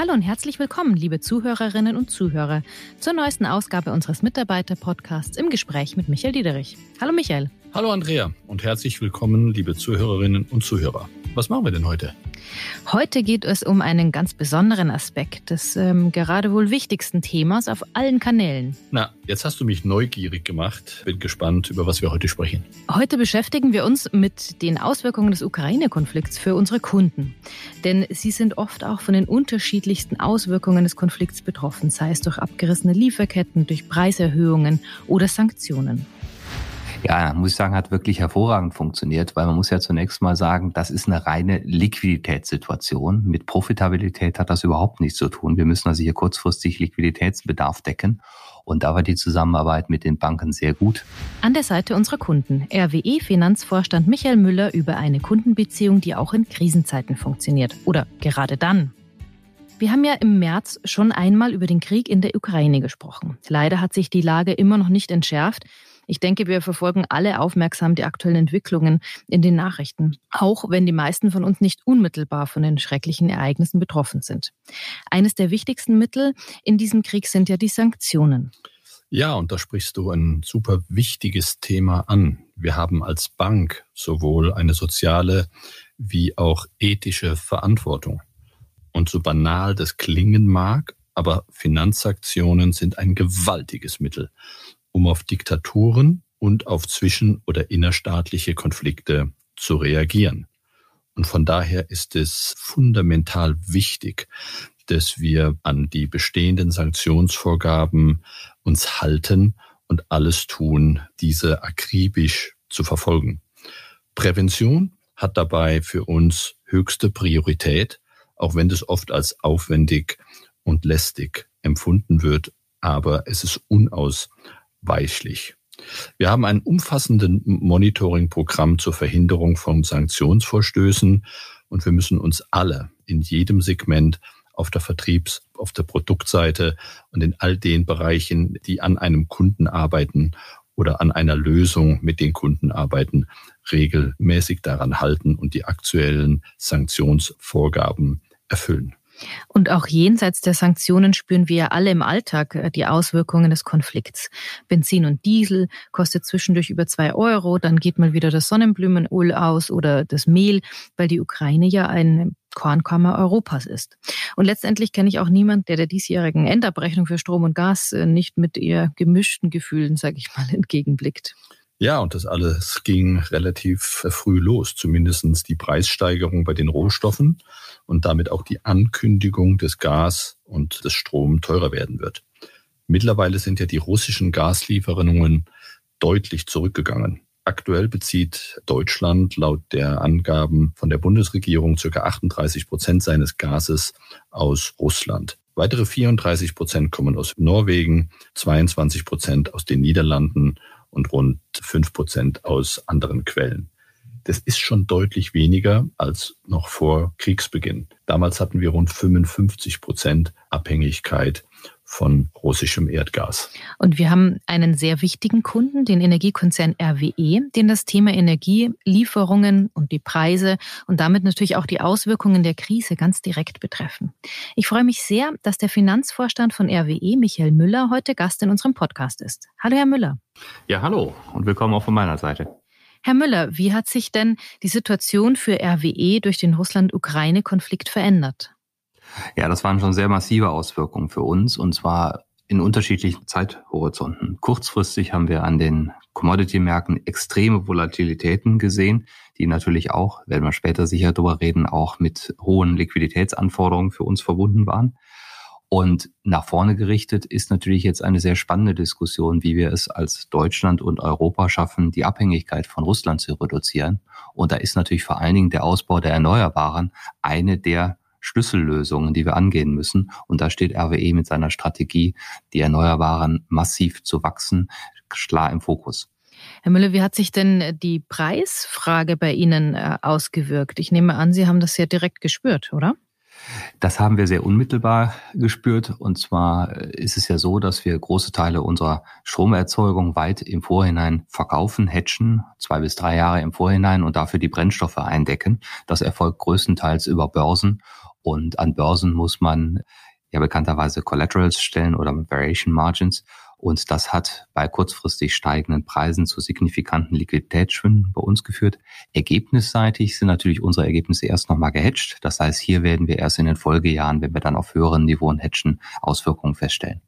Hallo und herzlich willkommen, liebe Zuhörerinnen und Zuhörer, zur neuesten Ausgabe unseres Mitarbeiter-Podcasts im Gespräch mit Michael Diederich. Hallo Michael. Hallo Andrea und herzlich willkommen, liebe Zuhörerinnen und Zuhörer. Was machen wir denn heute? Heute geht es um einen ganz besonderen Aspekt des ähm, gerade wohl wichtigsten Themas auf allen Kanälen. Na, jetzt hast du mich neugierig gemacht. Bin gespannt, über was wir heute sprechen. Heute beschäftigen wir uns mit den Auswirkungen des Ukraine-Konflikts für unsere Kunden. Denn sie sind oft auch von den unterschiedlichsten Auswirkungen des Konflikts betroffen, sei es durch abgerissene Lieferketten, durch Preiserhöhungen oder Sanktionen. Ja, muss ich sagen, hat wirklich hervorragend funktioniert, weil man muss ja zunächst mal sagen, das ist eine reine Liquiditätssituation. Mit Profitabilität hat das überhaupt nichts zu tun. Wir müssen also hier kurzfristig Liquiditätsbedarf decken. Und da war die Zusammenarbeit mit den Banken sehr gut. An der Seite unserer Kunden. RWE-Finanzvorstand Michael Müller über eine Kundenbeziehung, die auch in Krisenzeiten funktioniert. Oder gerade dann. Wir haben ja im März schon einmal über den Krieg in der Ukraine gesprochen. Leider hat sich die Lage immer noch nicht entschärft. Ich denke, wir verfolgen alle aufmerksam die aktuellen Entwicklungen in den Nachrichten, auch wenn die meisten von uns nicht unmittelbar von den schrecklichen Ereignissen betroffen sind. Eines der wichtigsten Mittel in diesem Krieg sind ja die Sanktionen. Ja, und da sprichst du ein super wichtiges Thema an. Wir haben als Bank sowohl eine soziale wie auch ethische Verantwortung. Und so banal das klingen mag, aber Finanzaktionen sind ein gewaltiges Mittel, um auf Diktaturen und auf zwischen- oder innerstaatliche Konflikte zu reagieren. Und von daher ist es fundamental wichtig, dass wir an die bestehenden Sanktionsvorgaben uns halten und alles tun, diese akribisch zu verfolgen. Prävention hat dabei für uns höchste Priorität, auch wenn das oft als aufwendig und lästig empfunden wird, aber es ist unaus weichlich. Wir haben ein umfassendes Monitoring-Programm zur Verhinderung von Sanktionsvorstößen und wir müssen uns alle in jedem Segment auf der Vertriebs-, auf der Produktseite und in all den Bereichen, die an einem Kunden arbeiten oder an einer Lösung mit den Kunden arbeiten, regelmäßig daran halten und die aktuellen Sanktionsvorgaben erfüllen. Und auch jenseits der Sanktionen spüren wir alle im Alltag äh, die Auswirkungen des Konflikts. Benzin und Diesel kostet zwischendurch über zwei Euro, dann geht mal wieder das Sonnenblumenöl aus oder das Mehl, weil die Ukraine ja ein Kornkammer Europas ist. Und letztendlich kenne ich auch niemand, der der diesjährigen Endabrechnung für Strom und Gas äh, nicht mit eher gemischten Gefühlen, sage ich mal, entgegenblickt. Ja, und das alles ging relativ früh los, zumindestens die Preissteigerung bei den Rohstoffen und damit auch die Ankündigung, dass Gas und das Strom teurer werden wird. Mittlerweile sind ja die russischen Gaslieferungen deutlich zurückgegangen. Aktuell bezieht Deutschland laut der Angaben von der Bundesregierung ca. 38 Prozent seines Gases aus Russland. Weitere 34 Prozent kommen aus Norwegen, 22 Prozent aus den Niederlanden und rund fünf Prozent aus anderen Quellen. Das ist schon deutlich weniger als noch vor Kriegsbeginn. Damals hatten wir rund 55 Prozent Abhängigkeit von russischem Erdgas. Und wir haben einen sehr wichtigen Kunden, den Energiekonzern RWE, den das Thema Energielieferungen und die Preise und damit natürlich auch die Auswirkungen der Krise ganz direkt betreffen. Ich freue mich sehr, dass der Finanzvorstand von RWE, Michael Müller, heute Gast in unserem Podcast ist. Hallo, Herr Müller. Ja, hallo und willkommen auch von meiner Seite. Herr Müller, wie hat sich denn die Situation für RWE durch den Russland-Ukraine-Konflikt verändert? Ja, das waren schon sehr massive Auswirkungen für uns und zwar in unterschiedlichen Zeithorizonten. Kurzfristig haben wir an den Commodity-Märkten extreme Volatilitäten gesehen, die natürlich auch, werden wir später sicher darüber reden, auch mit hohen Liquiditätsanforderungen für uns verbunden waren. Und nach vorne gerichtet ist natürlich jetzt eine sehr spannende Diskussion, wie wir es als Deutschland und Europa schaffen, die Abhängigkeit von Russland zu reduzieren. Und da ist natürlich vor allen Dingen der Ausbau der Erneuerbaren eine der Schlüssellösungen, die wir angehen müssen. Und da steht RWE mit seiner Strategie, die Erneuerbaren massiv zu wachsen, klar im Fokus. Herr Müller, wie hat sich denn die Preisfrage bei Ihnen äh, ausgewirkt? Ich nehme an, Sie haben das ja direkt gespürt, oder? Das haben wir sehr unmittelbar gespürt. Und zwar ist es ja so, dass wir große Teile unserer Stromerzeugung weit im Vorhinein verkaufen, hatchen, zwei bis drei Jahre im Vorhinein und dafür die Brennstoffe eindecken. Das erfolgt größtenteils über Börsen. Und an Börsen muss man ja bekannterweise Collaterals stellen oder Variation Margins. Und das hat bei kurzfristig steigenden Preisen zu signifikanten Liquiditätsschwinden bei uns geführt. Ergebnisseitig sind natürlich unsere Ergebnisse erst nochmal gehatcht. Das heißt, hier werden wir erst in den Folgejahren, wenn wir dann auf höheren Niveauen hatchen, Auswirkungen feststellen.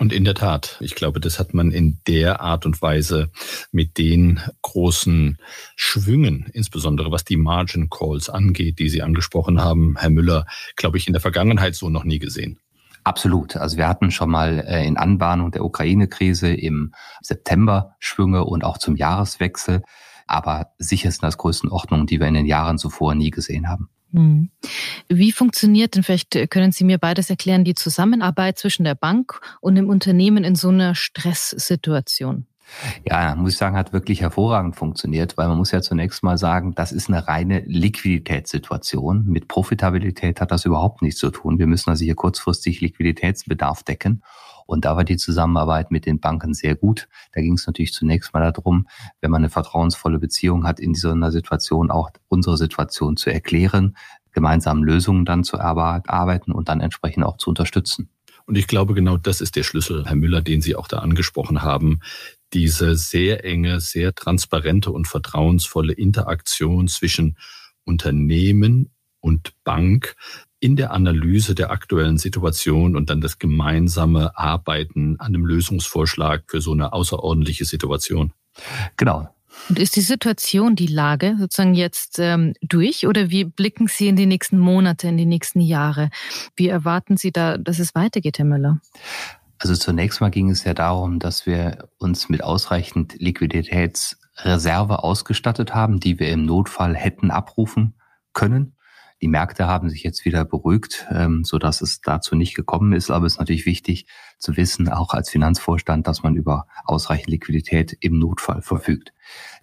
Und in der Tat, ich glaube, das hat man in der Art und Weise mit den großen Schwüngen, insbesondere was die Margin Calls angeht, die Sie angesprochen haben, Herr Müller, glaube ich, in der Vergangenheit so noch nie gesehen. Absolut. Also wir hatten schon mal äh, in Anbahnung der Ukraine-Krise im September Schwünge und auch zum Jahreswechsel. Aber sicher sind das Größenordnungen, die wir in den Jahren zuvor nie gesehen haben. Hm. Wie funktioniert denn, vielleicht können Sie mir beides erklären, die Zusammenarbeit zwischen der Bank und dem Unternehmen in so einer Stresssituation? Ja, muss ich sagen, hat wirklich hervorragend funktioniert, weil man muss ja zunächst mal sagen, das ist eine reine Liquiditätssituation. Mit Profitabilität hat das überhaupt nichts zu tun. Wir müssen also hier kurzfristig Liquiditätsbedarf decken. Und da war die Zusammenarbeit mit den Banken sehr gut. Da ging es natürlich zunächst mal darum, wenn man eine vertrauensvolle Beziehung hat, in so einer Situation auch unsere Situation zu erklären, gemeinsam Lösungen dann zu arbeiten und dann entsprechend auch zu unterstützen. Und ich glaube, genau das ist der Schlüssel, Herr Müller, den Sie auch da angesprochen haben diese sehr enge, sehr transparente und vertrauensvolle Interaktion zwischen Unternehmen und Bank in der Analyse der aktuellen Situation und dann das gemeinsame Arbeiten an einem Lösungsvorschlag für so eine außerordentliche Situation. Genau. Und ist die Situation, die Lage sozusagen jetzt ähm, durch oder wie blicken Sie in die nächsten Monate, in die nächsten Jahre? Wie erwarten Sie da, dass es weitergeht, Herr Müller? Also zunächst mal ging es ja darum, dass wir uns mit ausreichend Liquiditätsreserve ausgestattet haben, die wir im Notfall hätten abrufen können. Die Märkte haben sich jetzt wieder beruhigt, ähm, so dass es dazu nicht gekommen ist. Aber es ist natürlich wichtig zu wissen, auch als Finanzvorstand, dass man über ausreichend Liquidität im Notfall verfügt.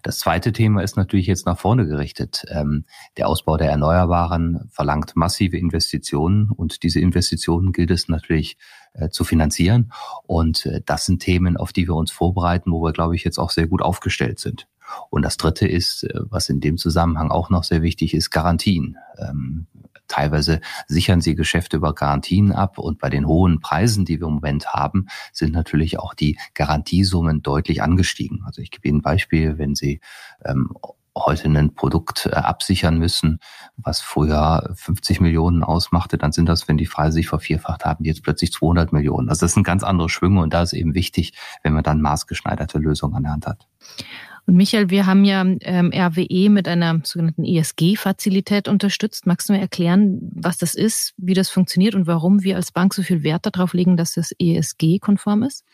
Das zweite Thema ist natürlich jetzt nach vorne gerichtet. Ähm, der Ausbau der Erneuerbaren verlangt massive Investitionen und diese Investitionen gilt es natürlich äh, zu finanzieren. Und äh, das sind Themen, auf die wir uns vorbereiten, wo wir, glaube ich, jetzt auch sehr gut aufgestellt sind. Und das Dritte ist, äh, was in dem Zusammenhang auch noch sehr wichtig ist, Garantien. Ähm, teilweise sichern sie Geschäfte über Garantien ab und bei den hohen Preisen, die wir im Moment haben, sind natürlich auch die Garantiesummen deutlich angestiegen. Also ich gebe Ihnen ein Beispiel, wenn Sie ähm, heute ein Produkt äh, absichern müssen, was früher 50 Millionen ausmachte, dann sind das, wenn die Preise sich vervierfacht haben, jetzt plötzlich 200 Millionen. Also das sind ganz andere Schwünge und da ist eben wichtig, wenn man dann maßgeschneiderte Lösungen an der Hand hat. Und Michael, wir haben ja ähm, RWE mit einer sogenannten ESG-Fazilität unterstützt. Magst du mir erklären, was das ist, wie das funktioniert und warum wir als Bank so viel Wert darauf legen, dass das ESG-konform ist?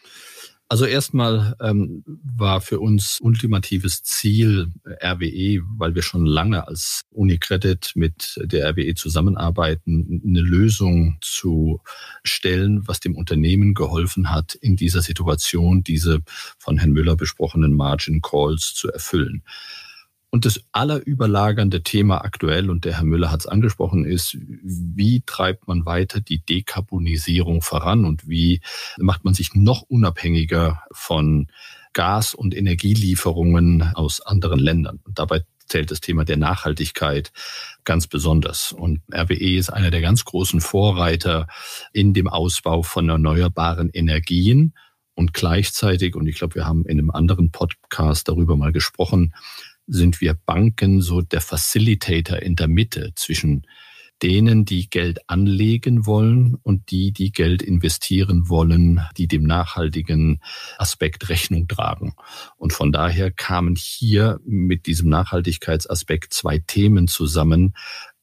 Also erstmal ähm, war für uns ultimatives Ziel äh, RWE, weil wir schon lange als Unicredit mit der RWE zusammenarbeiten, eine Lösung zu stellen, was dem Unternehmen geholfen hat, in dieser Situation diese von Herrn Müller besprochenen Margin Calls zu erfüllen. Und das allerüberlagernde Thema aktuell, und der Herr Müller hat es angesprochen, ist, wie treibt man weiter die Dekarbonisierung voran und wie macht man sich noch unabhängiger von Gas- und Energielieferungen aus anderen Ländern. Und dabei zählt das Thema der Nachhaltigkeit ganz besonders. Und RWE ist einer der ganz großen Vorreiter in dem Ausbau von erneuerbaren Energien. Und gleichzeitig, und ich glaube, wir haben in einem anderen Podcast darüber mal gesprochen, sind wir Banken so der Facilitator in der Mitte zwischen denen, die Geld anlegen wollen und die, die Geld investieren wollen, die dem nachhaltigen Aspekt Rechnung tragen. Und von daher kamen hier mit diesem Nachhaltigkeitsaspekt zwei Themen zusammen,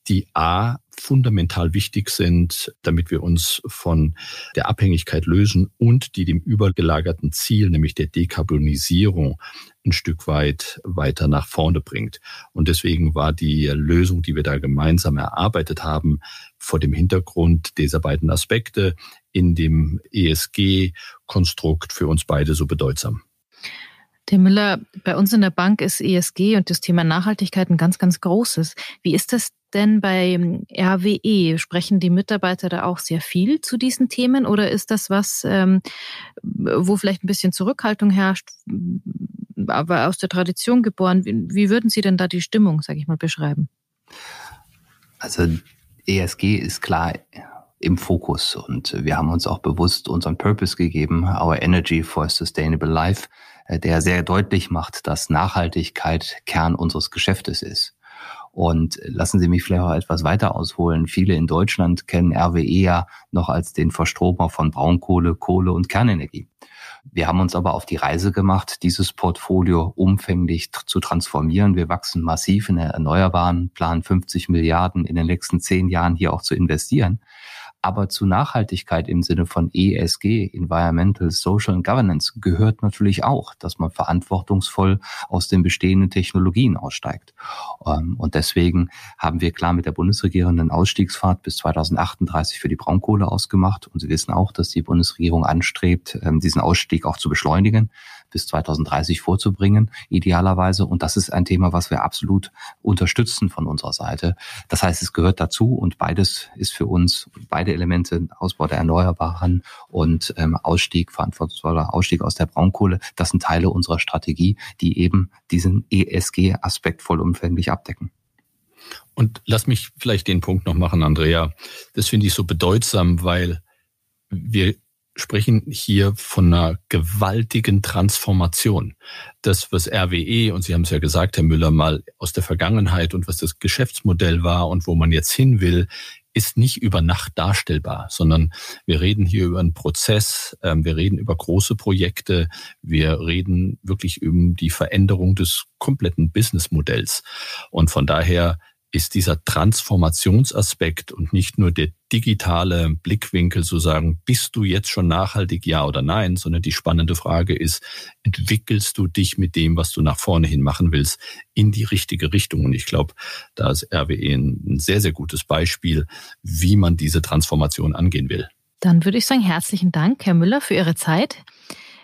die A fundamental wichtig sind, damit wir uns von der Abhängigkeit lösen und die dem übergelagerten Ziel, nämlich der Dekarbonisierung, ein Stück weit weiter nach vorne bringt. Und deswegen war die Lösung, die wir da gemeinsam erarbeitet haben, vor dem Hintergrund dieser beiden Aspekte in dem ESG-Konstrukt für uns beide so bedeutsam. Herr Müller, bei uns in der Bank ist ESG und das Thema Nachhaltigkeit ein ganz, ganz großes. Wie ist das denn bei RWE sprechen die Mitarbeiter da auch sehr viel zu diesen Themen oder ist das was, ähm, wo vielleicht ein bisschen Zurückhaltung herrscht, aber aus der Tradition geboren? Wie, würden Sie denn da die Stimmung, sage ich mal, beschreiben? Also ESG ist klar im Fokus und wir haben uns auch bewusst unseren Purpose gegeben, Our Energy for a Sustainable Life, äh, der sehr deutlich macht, dass Nachhaltigkeit Kern unseres Geschäftes ist. Und lassen Sie mich vielleicht auch etwas weiter ausholen. Viele in Deutschland kennen RWE ja noch als den Verstromer von Braunkohle, Kohle und Kernenergie. Wir haben uns aber auf die Reise gemacht, dieses Portfolio umfänglich zu transformieren. Wir wachsen massiv in der Erneuerbaren, planen 50 Milliarden in den nächsten zehn Jahren hier auch zu investieren. Aber zu Nachhaltigkeit im Sinne von ESG, Environmental, Social and Governance, gehört natürlich auch, dass man verantwortungsvoll aus den bestehenden Technologien aussteigt. Ähm, und deswegen haben wir klar mit der Bundesregierung einen Ausstiegspfad bis 2038 für die Braunkohle ausgemacht. Und Sie wissen auch, dass die Bundesregierung anstrebt, ähm, diesen Ausstieg auch zu beschleunigen bis 2030 vorzubringen, idealerweise. Und das ist ein Thema, was wir absolut unterstützen von unserer Seite. Das heißt, es gehört dazu und beides ist für uns, beide Elemente, Ausbau der Erneuerbaren und ähm, Ausstieg, verantwortungsvoller Ausstieg aus der Braunkohle, das sind Teile unserer Strategie, die eben diesen ESG-Aspekt vollumfänglich abdecken. Und lass mich vielleicht den Punkt noch machen, Andrea. Das finde ich so bedeutsam, weil wir sprechen hier von einer gewaltigen Transformation. Das, was RWE, und Sie haben es ja gesagt, Herr Müller, mal aus der Vergangenheit und was das Geschäftsmodell war und wo man jetzt hin will, ist nicht über Nacht darstellbar, sondern wir reden hier über einen Prozess, ähm, wir reden über große Projekte, wir reden wirklich über die Veränderung des kompletten Businessmodells. Und von daher ist dieser Transformationsaspekt und nicht nur der digitale Blickwinkel zu sagen, bist du jetzt schon nachhaltig, ja oder nein, sondern die spannende Frage ist, entwickelst du dich mit dem, was du nach vorne hin machen willst, in die richtige Richtung? Und ich glaube, da ist RWE ein sehr, sehr gutes Beispiel, wie man diese Transformation angehen will. Dann würde ich sagen, herzlichen Dank, Herr Müller, für Ihre Zeit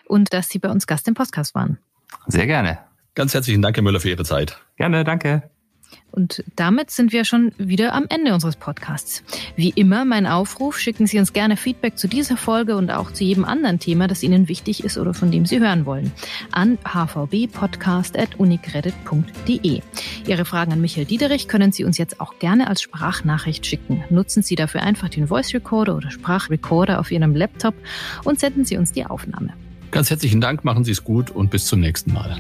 und dass Sie bei uns Gast im Podcast waren. Sehr gerne. Ganz herzlichen Dank, Herr Müller, für Ihre Zeit. Gerne, danke. Und damit sind wir schon wieder am Ende unseres Podcasts. Wie immer mein Aufruf, schicken Sie uns gerne Feedback zu dieser Folge und auch zu jedem anderen Thema, das Ihnen wichtig ist oder von dem Sie hören wollen, an hvbpodcast.unicredit.de. Ihre Fragen an Michael Diederich können Sie uns jetzt auch gerne als Sprachnachricht schicken. Nutzen Sie dafür einfach den Voice Recorder oder Sprachrecorder auf Ihrem Laptop und senden Sie uns die Aufnahme. Ganz herzlichen Dank, machen Sie es gut und bis zum nächsten Mal.